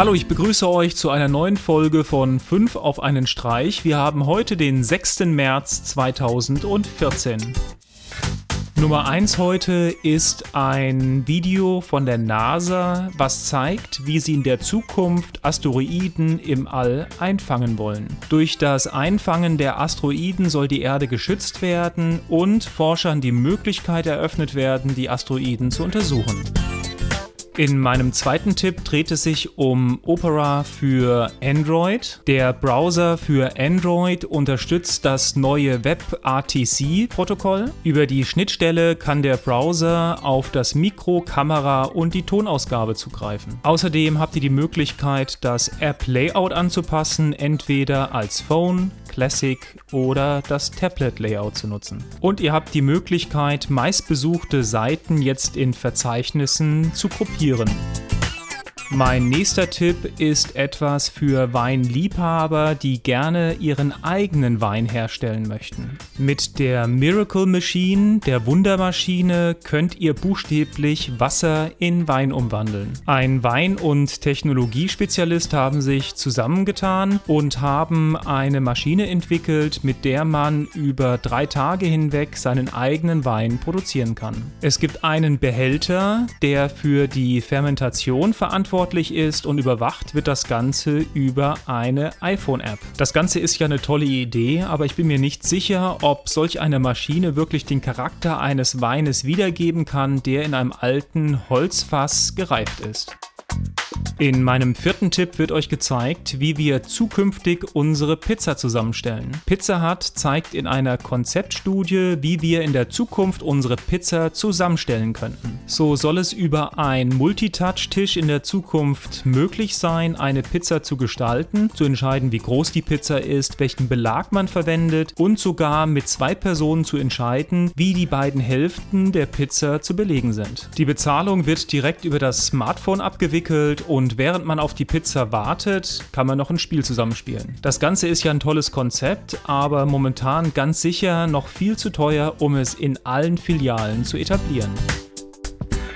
Hallo, ich begrüße euch zu einer neuen Folge von 5 auf einen Streich. Wir haben heute den 6. März 2014. Nummer 1 heute ist ein Video von der NASA, was zeigt, wie sie in der Zukunft Asteroiden im All einfangen wollen. Durch das Einfangen der Asteroiden soll die Erde geschützt werden und Forschern die Möglichkeit eröffnet werden, die Asteroiden zu untersuchen. In meinem zweiten Tipp dreht es sich um Opera für Android. Der Browser für Android unterstützt das neue WebRTC-Protokoll. Über die Schnittstelle kann der Browser auf das Mikro, Kamera und die Tonausgabe zugreifen. Außerdem habt ihr die Möglichkeit, das App-Layout anzupassen, entweder als Phone, Classic oder das Tablet-Layout zu nutzen. Und ihr habt die Möglichkeit, meistbesuchte Seiten jetzt in Verzeichnissen zu gruppieren. Mein nächster Tipp ist etwas für Weinliebhaber, die gerne ihren eigenen Wein herstellen möchten. Mit der Miracle Machine, der Wundermaschine, könnt ihr buchstäblich Wasser in Wein umwandeln. Ein Wein- und Technologiespezialist haben sich zusammengetan und haben eine Maschine entwickelt, mit der man über drei Tage hinweg seinen eigenen Wein produzieren kann. Es gibt einen Behälter, der für die Fermentation verantwortlich verantwortlich ist und überwacht wird das Ganze über eine iPhone-App. Das Ganze ist ja eine tolle Idee, aber ich bin mir nicht sicher, ob solch eine Maschine wirklich den Charakter eines Weines wiedergeben kann, der in einem alten Holzfass gereift ist. In meinem vierten Tipp wird euch gezeigt, wie wir zukünftig unsere Pizza zusammenstellen. Pizza Hut zeigt in einer Konzeptstudie, wie wir in der Zukunft unsere Pizza zusammenstellen könnten. So soll es über einen Multitouch-Tisch in der Zukunft möglich sein, eine Pizza zu gestalten, zu entscheiden, wie groß die Pizza ist, welchen Belag man verwendet und sogar mit zwei Personen zu entscheiden, wie die beiden Hälften der Pizza zu belegen sind. Die Bezahlung wird direkt über das Smartphone abgewickelt und während man auf die Pizza wartet, kann man noch ein Spiel zusammenspielen. Das Ganze ist ja ein tolles Konzept, aber momentan ganz sicher noch viel zu teuer, um es in allen Filialen zu etablieren.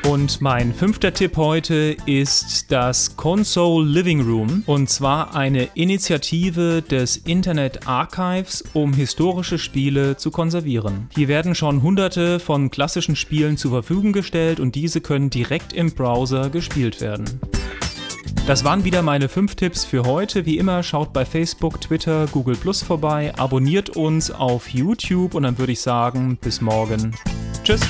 Und mein fünfter Tipp heute ist das Console Living Room und zwar eine Initiative des Internet Archives, um historische Spiele zu konservieren. Hier werden schon hunderte von klassischen Spielen zur Verfügung gestellt und diese können direkt im Browser gespielt werden. Das waren wieder meine fünf Tipps für heute. Wie immer, schaut bei Facebook, Twitter, Google Plus vorbei, abonniert uns auf YouTube und dann würde ich sagen, bis morgen. Tschüss.